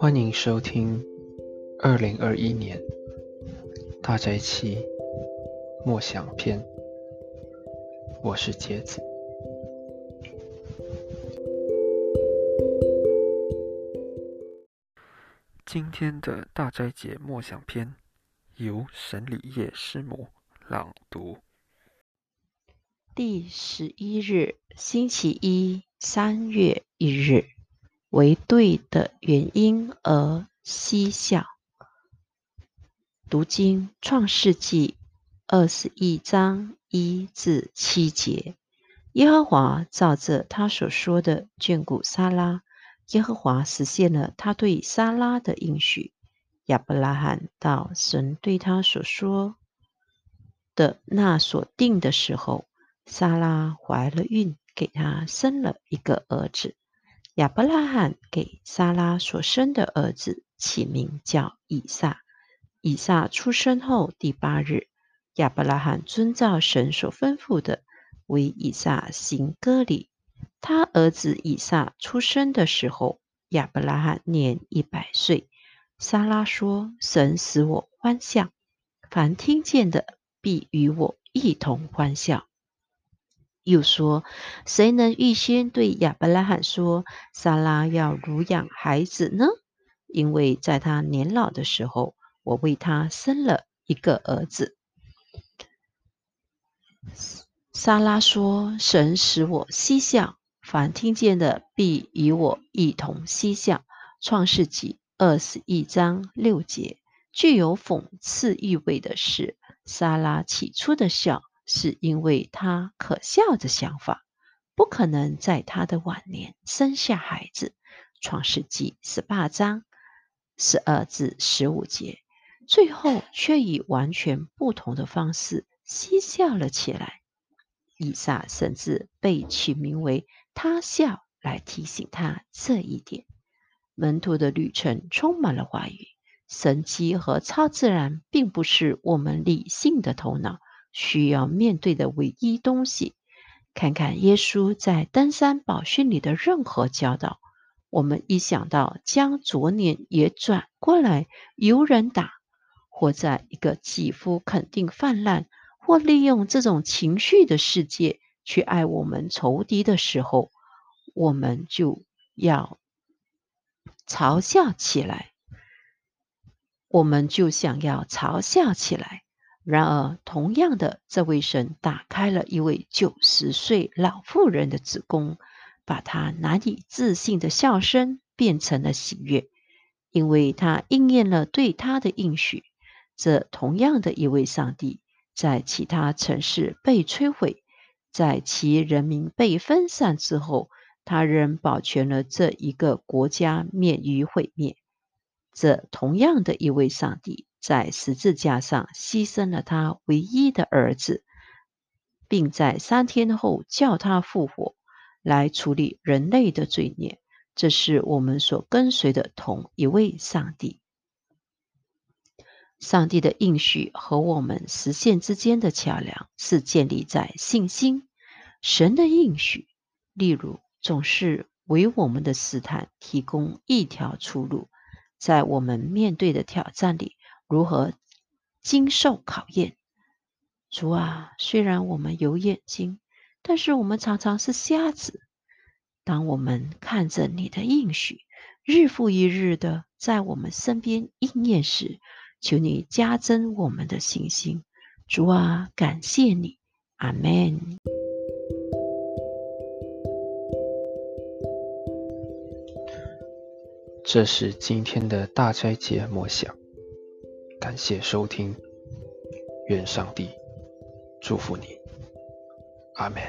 欢迎收听二零二一年大斋期默想篇。我是杰子。今天的大斋节默想篇由沈礼叶师母朗读。第十一日，星期一，三月一日。为对的原因而嬉笑。读经创世纪二十一章一至七节，耶和华照着他所说的眷顾撒拉，耶和华实现了他对撒拉的应许。亚伯拉罕到神对他所说的那所定的时候，撒拉怀了孕，给他生了一个儿子。亚伯拉罕给撒拉所生的儿子起名叫以撒。以撒出生后第八日，亚伯拉罕遵照神所吩咐的，为以撒行割礼。他儿子以撒出生的时候，亚伯拉罕年一百岁。撒拉说：“神使我欢笑，凡听见的必与我一同欢笑。”又说：“谁能预先对亚伯拉罕说，撒拉要乳养孩子呢？因为在他年老的时候，我为他生了一个儿子。”撒拉说：“神使我嬉笑，凡听见的必与我一同嬉笑。”创世纪二十一章六节，具有讽刺意味的是，撒拉起初的笑。是因为他可笑的想法，不可能在他的晚年生下孩子。创世纪十八章十二至十五节，最后却以完全不同的方式嬉笑了起来。以撒甚至被取名为“他笑”来提醒他这一点。门徒的旅程充满了话语、神迹和超自然，并不是我们理性的头脑。需要面对的唯一东西，看看耶稣在登山宝训里的任何教导。我们一想到将左脸也转过来由人打，或在一个几乎肯定泛滥，或利用这种情绪的世界去爱我们仇敌的时候，我们就要嘲笑起来。我们就想要嘲笑起来。然而，同样的，这位神打开了一位九十岁老妇人的子宫，把她难以置信的笑声变成了喜悦，因为他应验了对他的应许。这同样的一位上帝，在其他城市被摧毁，在其人民被分散之后，他仍保全了这一个国家免于毁灭。这同样的一位上帝。在十字架上牺牲了他唯一的儿子，并在三天后叫他复活，来处理人类的罪孽。这是我们所跟随的同一位上帝。上帝的应许和我们实现之间的桥梁是建立在信心。神的应许，例如，总是为我们的试探提供一条出路，在我们面对的挑战里。如何经受考验？主啊，虽然我们有眼睛，但是我们常常是瞎子。当我们看着你的应许日复一日的在我们身边应验时，求你加增我们的信心。主啊，感谢你，阿门。这是今天的大斋节默想。感谢收听，愿上帝祝福你，阿门。